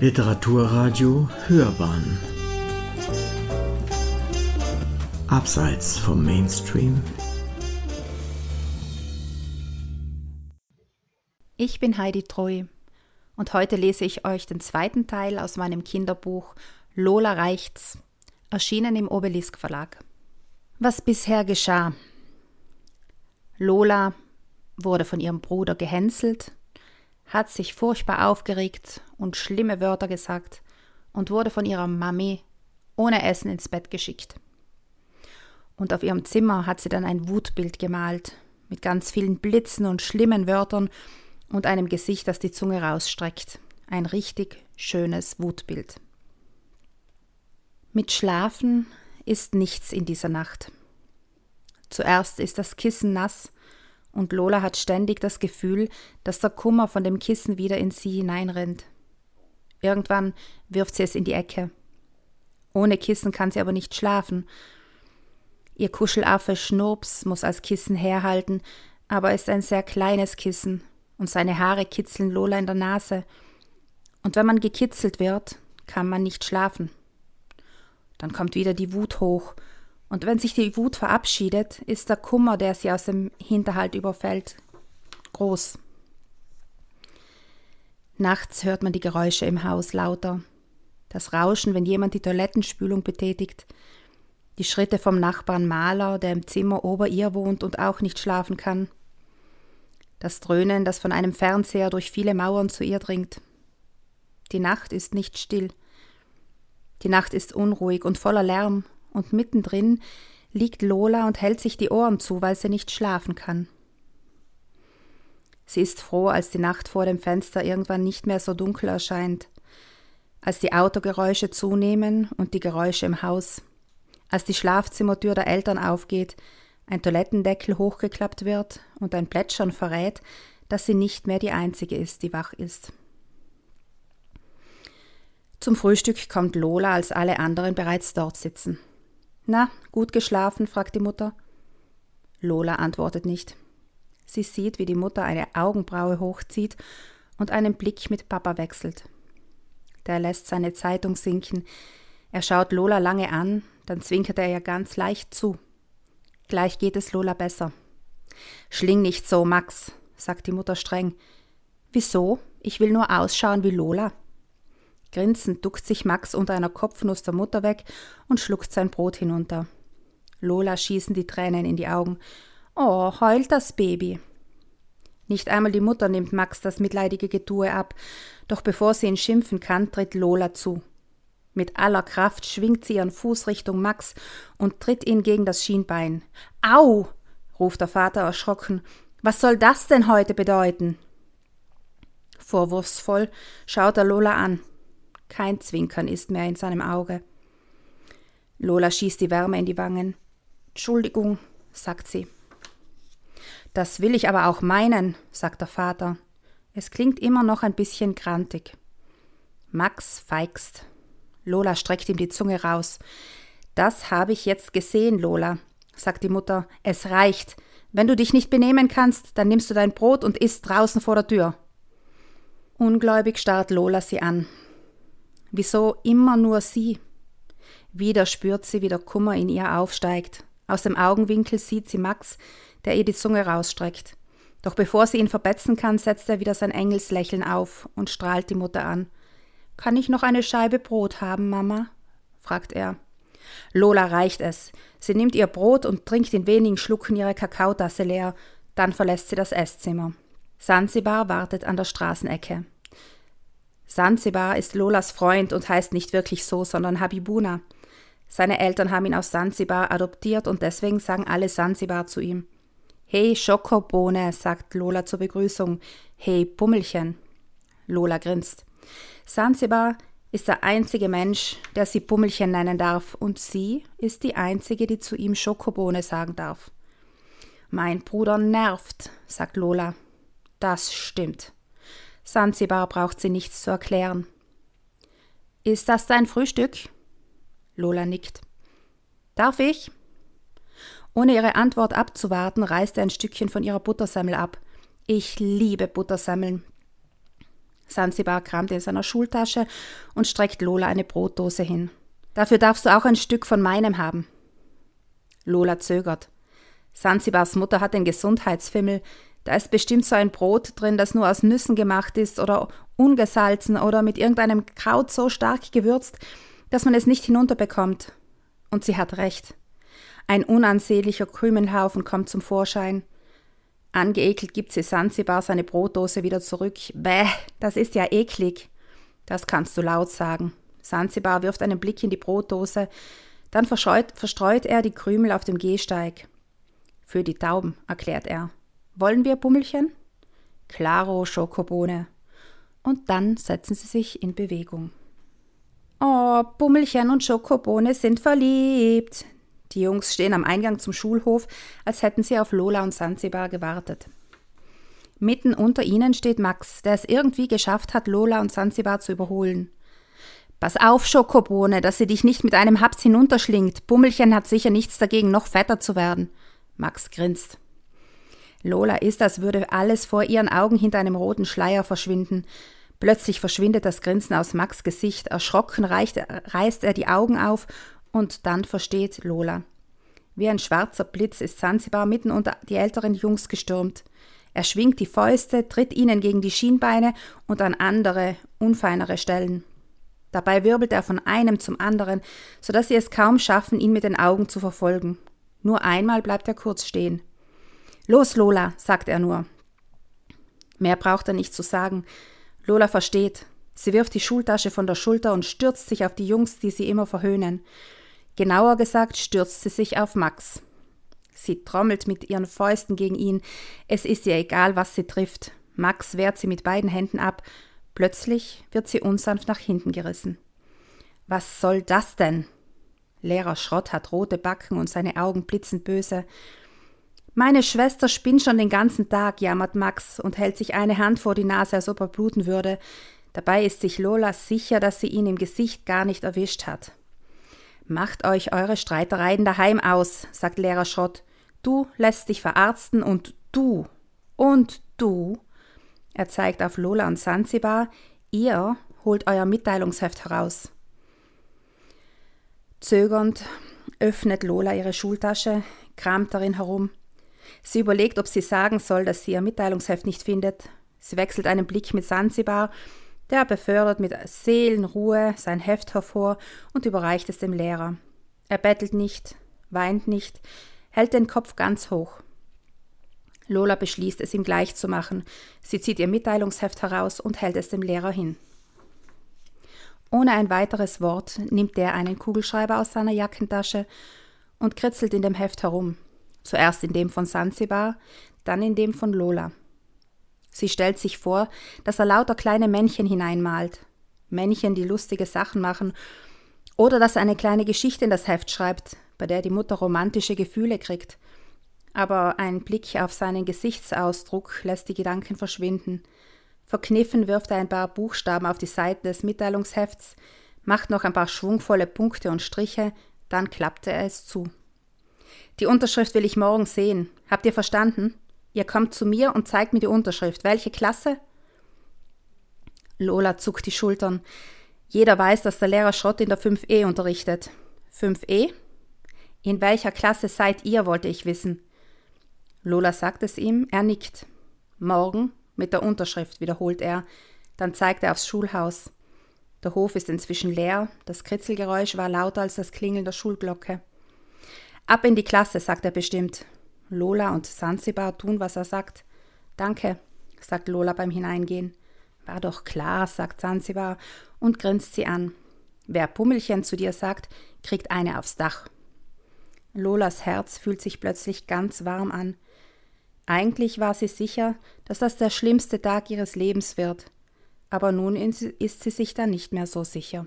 Literaturradio Hörbahn Abseits vom Mainstream Ich bin Heidi Treu und heute lese ich euch den zweiten Teil aus meinem Kinderbuch Lola reicht's, erschienen im Obelisk Verlag. Was bisher geschah. Lola wurde von ihrem Bruder gehänselt hat sich furchtbar aufgeregt und schlimme Wörter gesagt und wurde von ihrer Mami ohne Essen ins Bett geschickt. Und auf ihrem Zimmer hat sie dann ein Wutbild gemalt, mit ganz vielen Blitzen und schlimmen Wörtern und einem Gesicht, das die Zunge rausstreckt. Ein richtig schönes Wutbild. Mit Schlafen ist nichts in dieser Nacht. Zuerst ist das Kissen nass und Lola hat ständig das Gefühl, dass der Kummer von dem Kissen wieder in sie hineinrennt. Irgendwann wirft sie es in die Ecke. Ohne Kissen kann sie aber nicht schlafen. Ihr Kuschelaffe Schnurps muss als Kissen herhalten, aber ist ein sehr kleines Kissen und seine Haare kitzeln Lola in der Nase. Und wenn man gekitzelt wird, kann man nicht schlafen. Dann kommt wieder die Wut hoch und wenn sich die Wut verabschiedet, ist der Kummer, der sie aus dem Hinterhalt überfällt, groß. Nachts hört man die Geräusche im Haus lauter. Das Rauschen, wenn jemand die Toilettenspülung betätigt. Die Schritte vom Nachbarn Maler, der im Zimmer ober ihr wohnt und auch nicht schlafen kann. Das Dröhnen, das von einem Fernseher durch viele Mauern zu ihr dringt. Die Nacht ist nicht still. Die Nacht ist unruhig und voller Lärm und mittendrin liegt Lola und hält sich die Ohren zu, weil sie nicht schlafen kann. Sie ist froh, als die Nacht vor dem Fenster irgendwann nicht mehr so dunkel erscheint, als die Autogeräusche zunehmen und die Geräusche im Haus, als die Schlafzimmertür der Eltern aufgeht, ein Toilettendeckel hochgeklappt wird und ein Plätschern verrät, dass sie nicht mehr die Einzige ist, die wach ist. Zum Frühstück kommt Lola, als alle anderen bereits dort sitzen. Na, gut geschlafen? fragt die Mutter. Lola antwortet nicht. Sie sieht, wie die Mutter eine Augenbraue hochzieht und einen Blick mit Papa wechselt. Der lässt seine Zeitung sinken. Er schaut Lola lange an, dann zwinkert er ihr ganz leicht zu. Gleich geht es Lola besser. Schling nicht so, Max, sagt die Mutter streng. Wieso? Ich will nur ausschauen wie Lola. Grinsend duckt sich Max unter einer Kopfnuss der Mutter weg und schluckt sein Brot hinunter. Lola schießen die Tränen in die Augen. Oh, heult das Baby. Nicht einmal die Mutter nimmt Max das mitleidige Getue ab, doch bevor sie ihn schimpfen kann, tritt Lola zu. Mit aller Kraft schwingt sie ihren Fuß Richtung Max und tritt ihn gegen das Schienbein. Au! ruft der Vater erschrocken. Was soll das denn heute bedeuten? Vorwurfsvoll schaut er Lola an. Kein Zwinkern ist mehr in seinem Auge. Lola schießt die Wärme in die Wangen. Entschuldigung, sagt sie. Das will ich aber auch meinen, sagt der Vater. Es klingt immer noch ein bisschen grantig. Max feigst. Lola streckt ihm die Zunge raus. Das habe ich jetzt gesehen, Lola, sagt die Mutter. Es reicht. Wenn du dich nicht benehmen kannst, dann nimmst du dein Brot und isst draußen vor der Tür. Ungläubig starrt Lola sie an. Wieso immer nur sie? Wieder spürt sie, wie der Kummer in ihr aufsteigt. Aus dem Augenwinkel sieht sie Max, der ihr die Zunge rausstreckt. Doch bevor sie ihn verbetzen kann, setzt er wieder sein Engelslächeln auf und strahlt die Mutter an. Kann ich noch eine Scheibe Brot haben, Mama? fragt er. Lola reicht es. Sie nimmt ihr Brot und trinkt in wenigen Schlucken ihre Kakaotasse leer, dann verlässt sie das Esszimmer. Sansibar wartet an der Straßenecke. Sansibar ist Lolas Freund und heißt nicht wirklich so, sondern Habibuna. Seine Eltern haben ihn aus Sansibar adoptiert und deswegen sagen alle Sansibar zu ihm. Hey Schokobohne, sagt Lola zur Begrüßung. Hey Pummelchen. Lola grinst. Sansibar ist der einzige Mensch, der sie Pummelchen nennen darf, und sie ist die einzige, die zu ihm Schokobohne sagen darf. Mein Bruder nervt, sagt Lola. Das stimmt. Sansibar braucht sie nichts zu erklären. Ist das dein Frühstück? Lola nickt. Darf ich? Ohne ihre Antwort abzuwarten, reißt er ein Stückchen von ihrer Buttersemmel ab. Ich liebe Buttersemmeln. Sansibar kramt in seiner Schultasche und streckt Lola eine Brotdose hin. Dafür darfst du auch ein Stück von meinem haben. Lola zögert. Sansibars Mutter hat den Gesundheitsfimmel. Da ist bestimmt so ein Brot drin, das nur aus Nüssen gemacht ist oder ungesalzen oder mit irgendeinem Kraut so stark gewürzt, dass man es nicht hinunterbekommt. Und sie hat recht. Ein unansehnlicher Krümelhaufen kommt zum Vorschein. Angeekelt gibt sie Sansibar seine Brotdose wieder zurück. Bäh, das ist ja eklig. Das kannst du laut sagen. Sansibar wirft einen Blick in die Brotdose, dann verstreut, verstreut er die Krümel auf dem Gehsteig. Für die Tauben, erklärt er. Wollen wir Bummelchen? Claro, Schokobohne. Und dann setzen sie sich in Bewegung. Oh, Bummelchen und Schokobohne sind verliebt. Die Jungs stehen am Eingang zum Schulhof, als hätten sie auf Lola und Sansibar gewartet. Mitten unter ihnen steht Max, der es irgendwie geschafft hat, Lola und Sansibar zu überholen. Pass auf, Schokobohne, dass sie dich nicht mit einem Haps hinunterschlingt. Bummelchen hat sicher nichts dagegen, noch fetter zu werden. Max grinst. Lola ist, als würde alles vor ihren Augen hinter einem roten Schleier verschwinden. Plötzlich verschwindet das Grinsen aus Max Gesicht. Erschrocken reicht, reißt er die Augen auf und dann versteht Lola. Wie ein schwarzer Blitz ist Sansibar mitten unter die älteren Jungs gestürmt. Er schwingt die Fäuste, tritt ihnen gegen die Schienbeine und an andere, unfeinere Stellen. Dabei wirbelt er von einem zum anderen, so dass sie es kaum schaffen, ihn mit den Augen zu verfolgen. Nur einmal bleibt er kurz stehen. Los, Lola, sagt er nur. Mehr braucht er nicht zu sagen. Lola versteht. Sie wirft die Schultasche von der Schulter und stürzt sich auf die Jungs, die sie immer verhöhnen. Genauer gesagt stürzt sie sich auf Max. Sie trommelt mit ihren Fäusten gegen ihn. Es ist ihr egal, was sie trifft. Max wehrt sie mit beiden Händen ab Plötzlich wird sie unsanft nach hinten gerissen. Was soll das denn? Lehrer Schrott hat rote Backen und seine Augen blitzen böse. Meine Schwester spinnt schon den ganzen Tag, jammert Max und hält sich eine Hand vor die Nase, als ob er bluten würde. Dabei ist sich Lola sicher, dass sie ihn im Gesicht gar nicht erwischt hat. Macht euch eure Streitereien daheim aus, sagt Lehrer Schrott. Du lässt dich verarzten und du und du er zeigt auf Lola und Sansibar. Ihr holt euer Mitteilungsheft heraus. Zögernd öffnet Lola ihre Schultasche, kramt darin herum. Sie überlegt, ob sie sagen soll, dass sie ihr Mitteilungsheft nicht findet. Sie wechselt einen Blick mit Sansibar, der befördert mit Seelenruhe sein Heft hervor und überreicht es dem Lehrer. Er bettelt nicht, weint nicht, hält den Kopf ganz hoch. Lola beschließt, es ihm gleich zu machen. Sie zieht ihr Mitteilungsheft heraus und hält es dem Lehrer hin. Ohne ein weiteres Wort nimmt der einen Kugelschreiber aus seiner Jackentasche und kritzelt in dem Heft herum. Zuerst in dem von Sansibar, dann in dem von Lola. Sie stellt sich vor, dass er lauter kleine Männchen hineinmalt. Männchen, die lustige Sachen machen. Oder dass er eine kleine Geschichte in das Heft schreibt, bei der die Mutter romantische Gefühle kriegt aber ein Blick auf seinen Gesichtsausdruck lässt die Gedanken verschwinden. Verkniffen wirft er ein paar Buchstaben auf die Seiten des Mitteilungshefts, macht noch ein paar schwungvolle Punkte und Striche, dann klappte er es zu. Die Unterschrift will ich morgen sehen. Habt ihr verstanden? Ihr kommt zu mir und zeigt mir die Unterschrift. Welche Klasse? Lola zuckt die Schultern. Jeder weiß, dass der Lehrer Schrott in der 5e unterrichtet. 5e? In welcher Klasse seid ihr, wollte ich wissen. Lola sagt es ihm, er nickt. Morgen mit der Unterschrift, wiederholt er, dann zeigt er aufs Schulhaus. Der Hof ist inzwischen leer, das Kritzelgeräusch war lauter als das Klingeln der Schulglocke. Ab in die Klasse, sagt er bestimmt. Lola und Sansibar tun, was er sagt. Danke, sagt Lola beim Hineingehen. War doch klar, sagt Sansibar und grinst sie an. Wer Pummelchen zu dir sagt, kriegt eine aufs Dach. Lolas Herz fühlt sich plötzlich ganz warm an. Eigentlich war sie sicher, dass das der schlimmste Tag ihres Lebens wird, aber nun ist sie sich da nicht mehr so sicher.